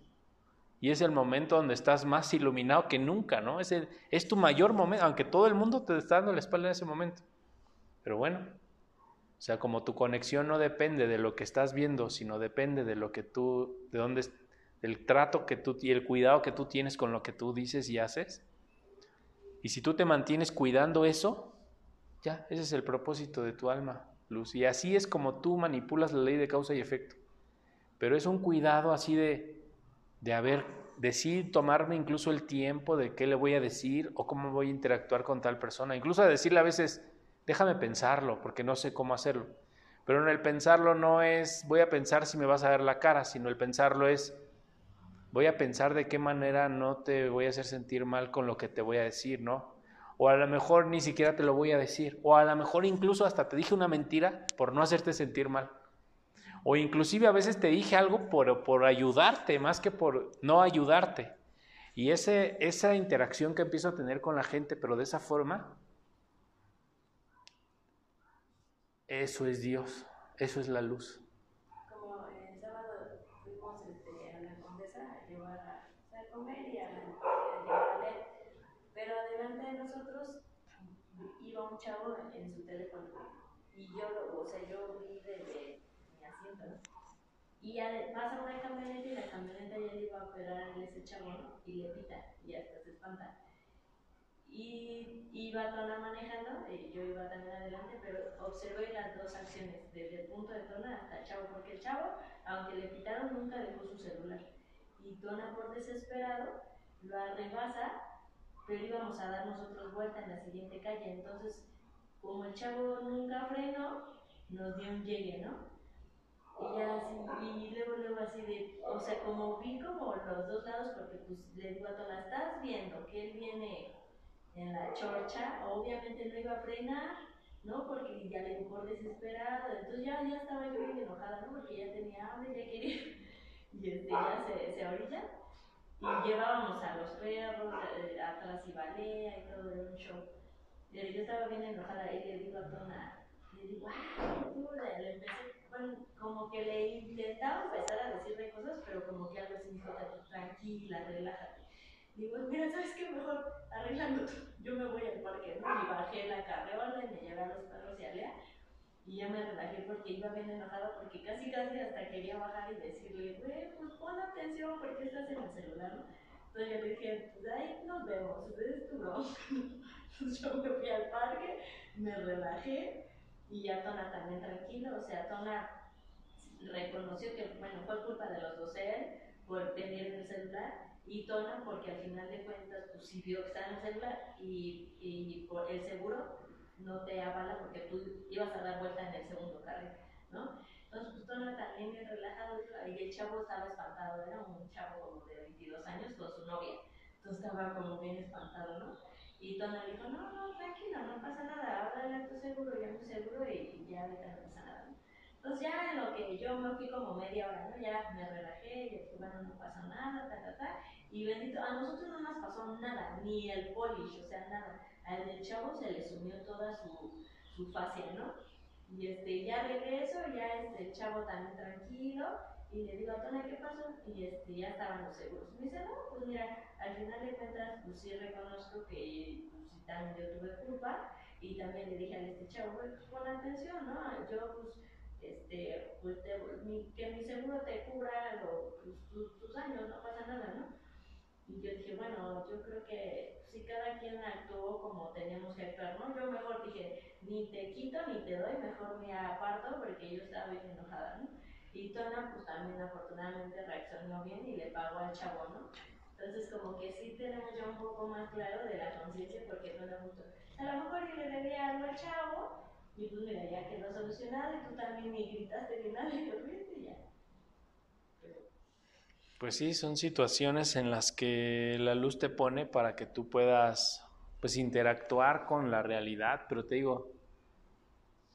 Y es el momento donde estás más iluminado que nunca, ¿no? Es, es tu mayor momento, aunque todo el mundo te está dando la espalda en ese momento. Pero bueno, o sea, como tu conexión no depende de lo que estás viendo, sino depende de lo que tú, de dónde, del trato que tú y el cuidado que tú tienes con lo que tú dices y haces. Y si tú te mantienes cuidando eso, ya, ese es el propósito de tu alma, luz. Y así es como tú manipulas la ley de causa y efecto. Pero es un cuidado así de, de haber, decir, tomarme incluso el tiempo de qué le voy a decir o cómo voy a interactuar con tal persona. Incluso a decirle a veces, déjame pensarlo, porque no sé cómo hacerlo. Pero en el pensarlo no es, voy a pensar si me vas a ver la cara, sino el pensarlo es, voy a pensar de qué manera no te voy a hacer sentir mal con lo que te voy a decir, ¿no? O a lo mejor ni siquiera te lo voy a decir, o a lo mejor incluso hasta te dije una mentira por no hacerte sentir mal. O inclusive a veces te dije algo por, por ayudarte, más que por no ayudarte. Y ese, esa interacción que empiezo a tener con la gente, pero de esa forma, eso es Dios, eso es la luz. Como el sábado fuimos este, a la condesa a llevar a, a comer y a, llevar a leer. Pero adelante de nosotros iba un chavo en su teléfono. Y yo, o sea, yo vi desde y pasa una camioneta y la camioneta ya iba a operar a ese chabón y le pita y hasta se espanta. Y iba Tona manejando, y yo iba también adelante, pero observé las dos acciones, desde el punto de Tona hasta el chavo, porque el chavo, aunque le pitaron, nunca dejó su celular. Y Tona, por desesperado, lo arrebasa, pero íbamos a dar nosotros vuelta en la siguiente calle. Entonces, como el chavo nunca frenó, nos dio un llegue, ¿no? Y ya así, y luego, luego así de, o sea, como vi como los dos lados, porque pues le digo a estás viendo que él viene en la chorcha, obviamente no iba a frenar, ¿no? Porque ya le por desesperado, entonces ya, ya estaba yo bien enojada, ¿no? Porque ya tenía hambre, ya quería, [laughs] y este, ya se, se orilla, y llevábamos a los perros, eh, atrás y balea y todo, era un show. Yo estaba bien enojada y le digo a Tona, le digo, ¡ah, le empecé bueno, como que le intentaba empezar a decirle cosas, pero como que algo así dijo, tranquila, relájate. Digo, mira, ¿sabes qué? Mejor arreglando Yo me voy al parque, ¿no? Y bajé la carreola y me llevé a los perros y a Lea. Y ya me relajé porque iba bien enojada porque casi casi hasta quería bajar y decirle, güey, pues pon atención porque estás en el celular. Entonces yo le dije, pues ahí nos vemos, es tu bronca. [laughs] Entonces yo me fui al parque, me relajé y ya Tona también tranquilo, o sea, Tona reconoció que, bueno, fue culpa de los dos él por tener el celular y Tona porque al final de cuentas, pues sí vio que estaba en el celular y, y por el seguro no te avala porque tú ibas a dar vuelta en el segundo carril, ¿no? Entonces, pues también bien relajado y el chavo estaba espantado, era un chavo como de 22 años con su novia, entonces estaba como bien espantado, ¿no? Y Tona dijo, no, no, tranquila, no pasa nada, háblale a tu seguro, ya tu seguro y, ya ahorita no pasa nada. Entonces ya en lo que yo me fui como media hora, ¿no? Ya me relajé, y dije, bueno, no pasa nada, ta, ta, ta. Y bendito, a nosotros no nos pasó nada, ni el polish, o sea, nada. Al del chavo se le sumió toda su, su fascia, ¿no? Y este, ya regreso, ya este, el chavo también tranquilo, y le digo Tona, ¿qué pasó? Y este, ya estaban los seguros. Me dice, no, pues mira, al final de cuentas, pues sí reconozco que pues, también yo tuve culpa. Y también le dije a este chavo, pues pon atención, ¿no? Yo, pues, este, pues mi, que mi seguro te cubra lo, pues, tus, años, no pasa nada, ¿no? Y yo dije, bueno, yo creo que si cada quien actuó como teníamos que actuar, ¿no? Yo mejor dije, ni te quito ni te doy, mejor me aparto porque yo estaba bien enojada, ¿no? Y Tona, pues también afortunadamente reaccionó bien y le pagó al chavo, ¿no? Entonces, como que sí tenemos ya un poco más claro de la conciencia, porque no mucho. A lo mejor yo le debía algo al chavo, y pues mira, ya quedó solucionado, y tú también me gritaste que nada, y ya. Pues sí, son situaciones en las que la luz te pone para que tú puedas pues interactuar con la realidad, pero te digo,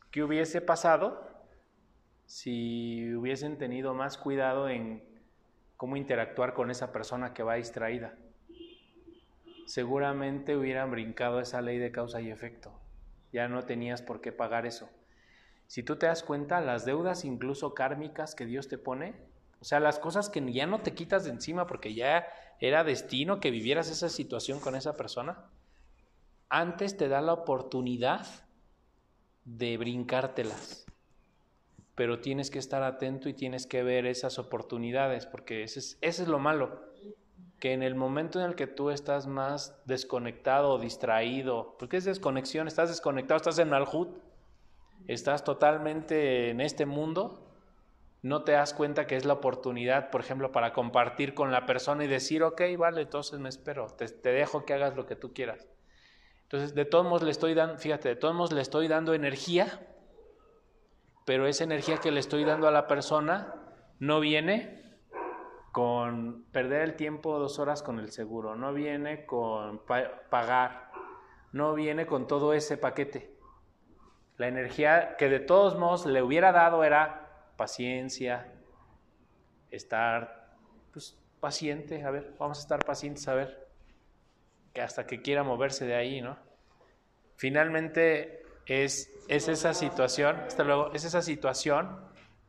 ¿qué hubiese pasado si hubiesen tenido más cuidado en cómo interactuar con esa persona que va distraída? Seguramente hubieran brincado esa ley de causa y efecto. Ya no tenías por qué pagar eso. Si tú te das cuenta, las deudas incluso kármicas que Dios te pone, o sea, las cosas que ya no te quitas de encima porque ya era destino que vivieras esa situación con esa persona, antes te da la oportunidad de brincártelas. Pero tienes que estar atento y tienes que ver esas oportunidades, porque ese es, lo malo, que en el momento en el que tú estás más desconectado o distraído, porque es desconexión, estás desconectado, estás en Alhut, estás totalmente en este mundo, no te das cuenta que es la oportunidad, por ejemplo, para compartir con la persona y decir, ok, vale, entonces me espero, te, dejo que hagas lo que tú quieras. Entonces, de todos modos le estoy dando, fíjate, de todos modos le estoy dando energía, pero esa energía que le estoy dando a la persona no viene con perder el tiempo dos horas con el seguro, no viene con pagar, no viene con todo ese paquete. La energía que de todos modos le hubiera dado era paciencia, estar pues, paciente, a ver, vamos a estar pacientes, a ver, que hasta que quiera moverse de ahí, ¿no? Finalmente es, es esa situación, hasta luego, es esa situación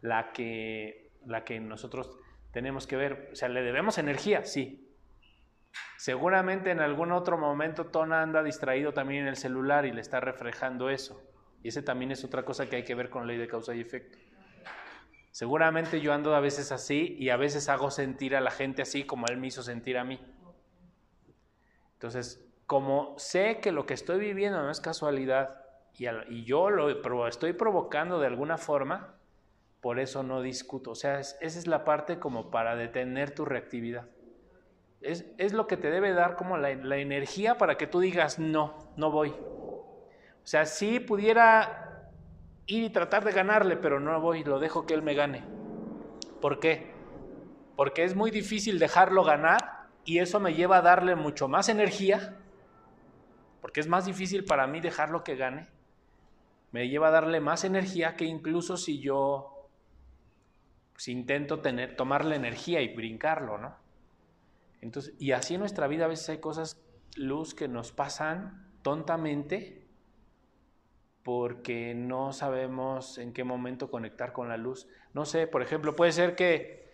la que, la que nosotros tenemos que ver, o sea, le debemos energía, sí. Seguramente en algún otro momento Tona anda distraído también en el celular y le está reflejando eso. Y ese también es otra cosa que hay que ver con ley de causa y efecto. Seguramente yo ando a veces así y a veces hago sentir a la gente así como él me hizo sentir a mí. Entonces, como sé que lo que estoy viviendo no es casualidad y, yo lo estoy provocando de alguna forma, por eso no discuto. O sea, esa es la parte como para detener tu reactividad. Es, lo que te debe dar como la, la, energía para que tú digas, no, no voy. O sea, sí pudiera ir y tratar de ganarle, pero no voy, lo dejo que él me gane. ¿Por qué? Porque es muy difícil dejarlo ganar y eso me lleva a darle mucho más energía, porque es más difícil para mí dejarlo que gane, me lleva a darle más energía que incluso si yo pues, intento tener, tomarle energía y brincarlo, ¿no? Entonces, y así en nuestra vida a veces hay cosas, luz, que nos pasan tontamente porque no sabemos en qué momento conectar con la luz. No sé, por ejemplo, puede ser que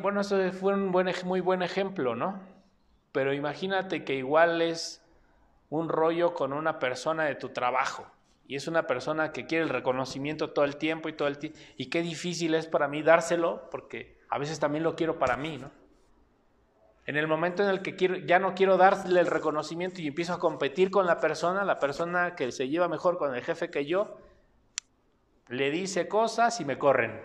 bueno, eso fue un buen, muy buen ejemplo, ¿no? Pero imagínate que igual es un rollo con una persona de tu trabajo y es una persona que quiere el reconocimiento todo el tiempo y todo el tiempo. Y qué difícil es para mí dárselo porque a veces también lo quiero para mí, ¿no? En el momento en el que ya no quiero darle el reconocimiento y empiezo a competir con la persona, la persona que se lleva mejor con el jefe que yo, le dice cosas y me corren.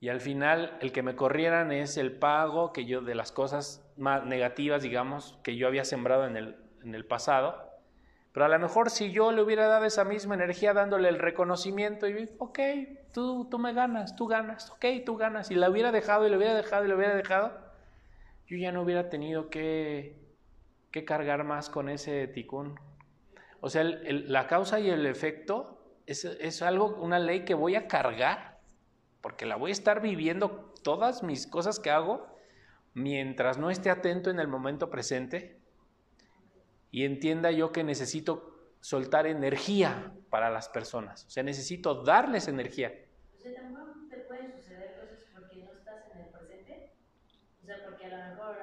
Y al final el que me corrieran es el pago que yo de las cosas más negativas, digamos, que yo había sembrado en el, en el pasado. Pero a lo mejor si yo le hubiera dado esa misma energía dándole el reconocimiento y, ok, tú, tú me ganas, tú ganas, ok, tú ganas, y la hubiera dejado y le hubiera dejado y le hubiera dejado, yo ya no hubiera tenido que, que cargar más con ese ticún. O sea, la causa y el efecto es, es algo, una ley que voy a cargar porque la voy a estar viviendo todas mis cosas que hago mientras no esté atento en el momento presente y entienda yo que necesito soltar energía para las personas, o sea, necesito darles energía. O sea, también te pueden suceder cosas porque no estás en el presente, o sea, porque a lo mejor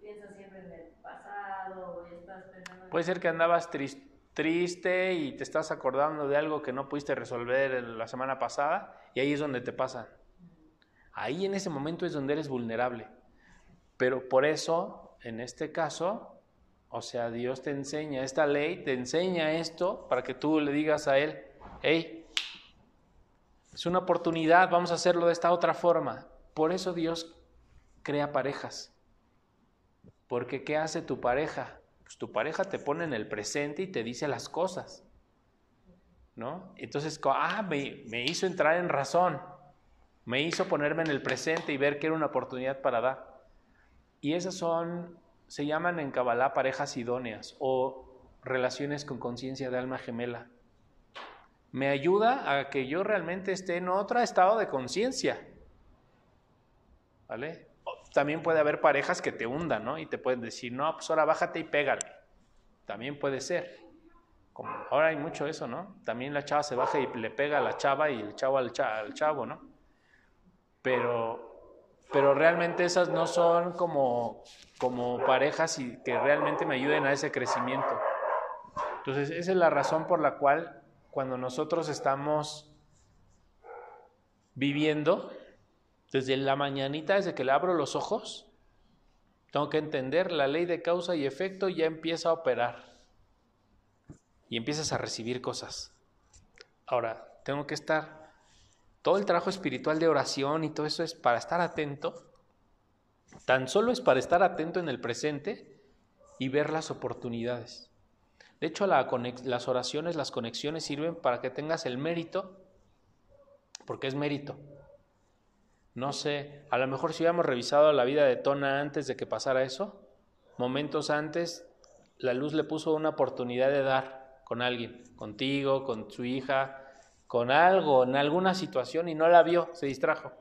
piensas siempre en el pasado o estás pensando... Puede ser que andabas triste triste y te estás acordando de algo que no pudiste resolver la semana pasada y ahí es donde te pasa. Ahí en ese momento es donde eres vulnerable. Pero por eso, en este caso, o sea, Dios te enseña esta ley, te enseña esto para que tú le digas a Él, hey, es una oportunidad, vamos a hacerlo de esta otra forma. Por eso Dios crea parejas. Porque ¿qué hace tu pareja? Pues tu pareja te pone en el presente y te dice las cosas. ¿No? Entonces, ah, me, me hizo entrar en razón. Me hizo ponerme en el presente y ver que era una oportunidad para dar. Y esas son, se llaman en Kabbalah parejas idóneas o relaciones con conciencia de alma gemela. Me ayuda a que yo realmente esté en otro estado de conciencia. ¿Vale? También puede haber parejas que te hundan, ¿no? Y te pueden decir, no, pues ahora bájate y pégale. También puede ser. Como ahora hay mucho eso, ¿no? También la chava se baja y le pega a la chava y el chavo al, al chavo, ¿no? Pero, pero realmente esas no son como, como parejas y que realmente me ayuden a ese crecimiento. Entonces, esa es la razón por la cual cuando nosotros estamos viviendo, desde la mañanita, desde que le abro los ojos, tengo que entender la ley de causa y efecto ya empieza a operar y empiezas a recibir cosas. Ahora, tengo que estar, todo el trabajo espiritual de oración y todo eso es para estar atento, tan solo es para estar atento en el presente y ver las oportunidades. De hecho, las oraciones, las conexiones sirven para que tengas el mérito, porque es mérito no sé, a lo mejor si hubiéramos revisado la vida de Tona antes de que pasara eso, momentos antes, la luz le puso una oportunidad de dar con alguien, contigo, con su hija, con algo, en alguna situación y no la vio, se distrajo.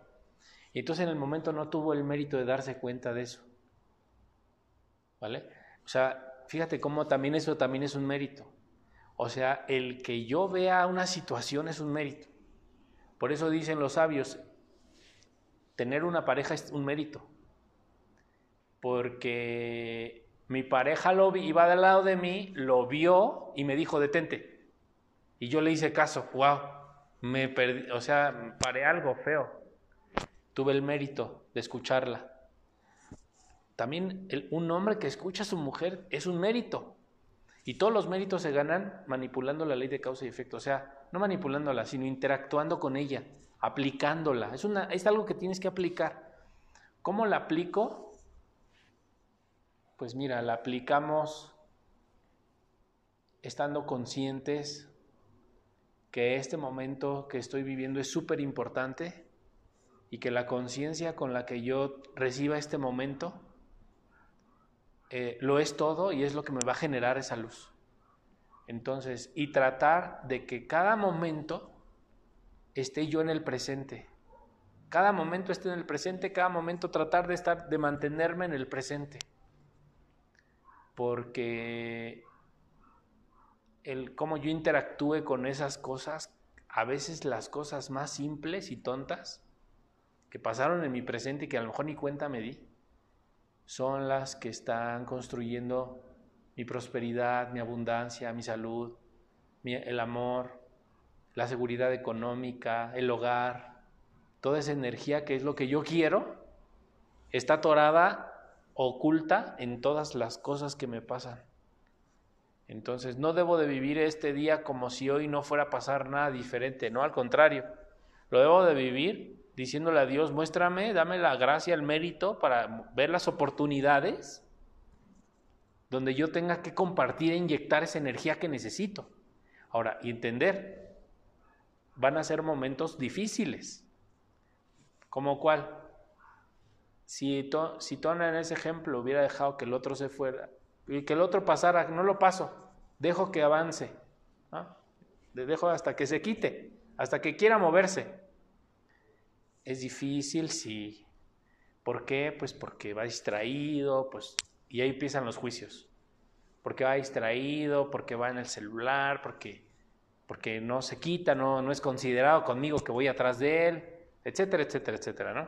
Y entonces en el momento no tuvo el mérito de darse cuenta de eso. ¿Vale? O sea, fíjate cómo también eso también es un mérito. O sea, el que yo vea una situación es un mérito. Por eso dicen los sabios, tener una pareja es un mérito. Porque mi pareja lo iba del lado de mí, lo vio y me dijo, detente. Y yo le hice caso, wow, me perdí, o sea, paré algo feo. Tuve el mérito de escucharla. También un hombre que escucha a su mujer es un mérito. Y todos los méritos se ganan manipulando la ley de causa y efecto. O sea, no manipulándola, sino interactuando con ella aplicándola. Es, una, es algo que tienes que aplicar. ¿Cómo la aplico? Pues mira, la aplicamos estando conscientes que este momento que estoy viviendo es súper importante y que la conciencia con la que yo reciba este momento eh, lo es todo y es lo que me va a generar esa luz. Entonces, y tratar de que cada momento esté yo en el presente. Cada momento esté en el presente, cada momento tratar de estar, de mantenerme en el presente. Porque el cómo yo interactúe con esas cosas, a veces las cosas más simples y tontas que pasaron en mi presente y que a lo mejor ni cuenta me di, son las que están construyendo mi prosperidad, mi abundancia, mi salud, el amor, la seguridad económica, el hogar, toda esa energía que es lo que yo quiero, está atorada, oculta en todas las cosas que me pasan. Entonces no debo de vivir este día como si hoy no fuera a pasar nada diferente, no, al contrario, lo debo de vivir diciéndole a Dios, muéstrame, dame la gracia, el mérito para ver las oportunidades donde yo tenga que compartir e inyectar esa energía que necesito. Ahora, y entender van a ser momentos difíciles. ¿Como cuál? Si, si Tona en ese ejemplo hubiera dejado que el otro se fuera y que el otro pasara, no lo paso, dejo que avance, le dejo hasta que se quite, hasta que quiera moverse. Es difícil, sí. ¿Por qué? Pues porque va distraído, pues, y ahí empiezan los juicios. Porque va distraído, porque va en el celular, porque porque no se quita, no, no es considerado conmigo que voy atrás de él, etcétera, etcétera, etcétera, ¿no?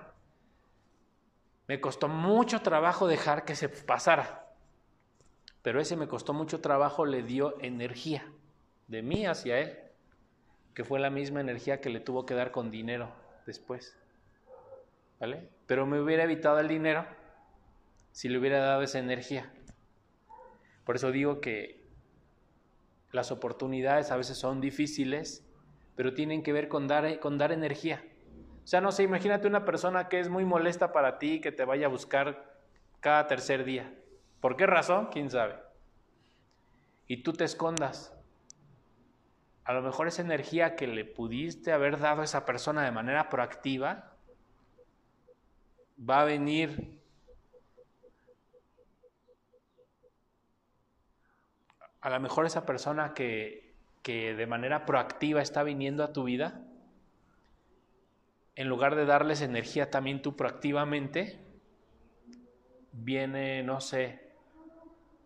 Me costó mucho trabajo dejar que se pasara, pero ese me costó mucho trabajo, le dio energía de mí hacia él, que fue la misma energía que le tuvo que dar con dinero después, ¿vale? Pero me hubiera evitado el dinero si le hubiera dado esa energía. Por eso digo que las oportunidades a veces son difíciles, pero tienen que ver con dar, con dar energía. O sea, no sé, imagínate una persona que es muy molesta para ti, que te vaya a buscar cada tercer día. ¿Por qué razón? ¿Quién sabe? Y tú te escondas. A lo mejor esa energía que le pudiste haber dado a esa persona de manera proactiva va a venir a lo mejor esa persona que, que de manera proactiva está viniendo a tu vida en lugar de darles energía también tú proactivamente, viene, no sé,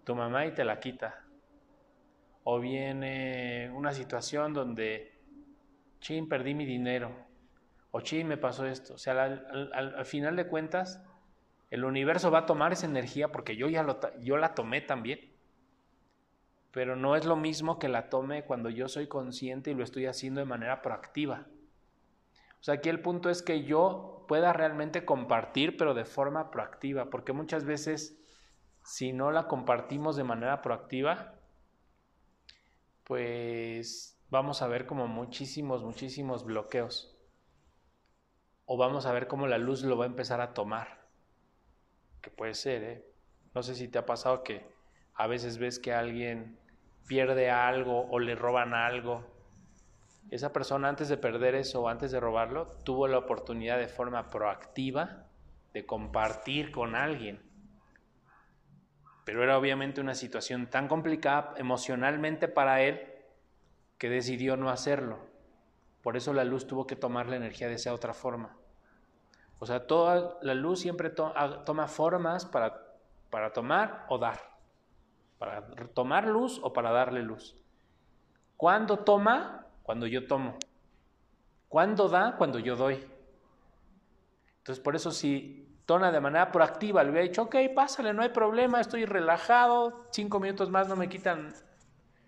tu mamá y te la quita. O viene una situación donde, chin, perdí mi dinero. O chin, me pasó esto. O sea, al, final de cuentas, el universo va a tomar esa energía porque yo ya lo, yo la tomé también. Pero no es lo mismo que la tome cuando yo soy consciente y lo estoy haciendo de manera proactiva. O sea, aquí el punto es que yo pueda realmente compartir, pero de forma proactiva, porque muchas veces si no la compartimos de manera proactiva, pues vamos a ver como muchísimos, muchísimos bloqueos. O vamos a ver cómo la luz lo va a empezar a tomar. Que puede ser, ¿eh? No sé si te ha pasado que a veces ves que alguien pierde algo o le roban algo esa persona antes de perder eso o antes de robarlo, tuvo la oportunidad de forma proactiva de compartir con alguien. Pero era obviamente una situación tan complicada emocionalmente para él que decidió no hacerlo. Por eso la luz tuvo que tomar la energía de esa otra forma. O sea, toda la luz siempre toma formas para, para tomar o dar. Para tomar luz o para darle luz. Cuando toma, cuando yo tomo. ¿Cuándo da? Cuando yo doy. Entonces, por eso si tona de manera proactiva, le hubiera dicho, ok, pásale, no hay problema, estoy relajado, cinco minutos más no me quitan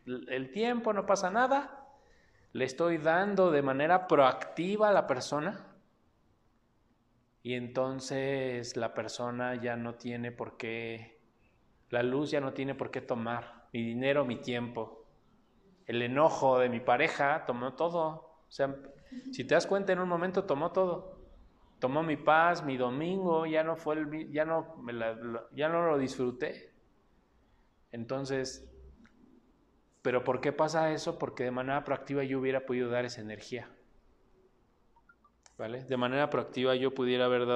el tiempo, no pasa nada. Le estoy dando de manera proactiva a la persona. Y entonces la persona ya no tiene por qué, la luz ya no tiene por qué tomar mi dinero, mi tiempo el enojo de mi pareja tomó todo. O sea, si te das cuenta, en un momento tomó todo. Tomó mi paz, mi domingo, ya no fue el, ya no, me ya no lo disfruté. Entonces, pero ¿por qué pasa eso? Porque de manera proactiva yo hubiera podido dar esa energía. ¿Vale? De manera proactiva yo pudiera haber dado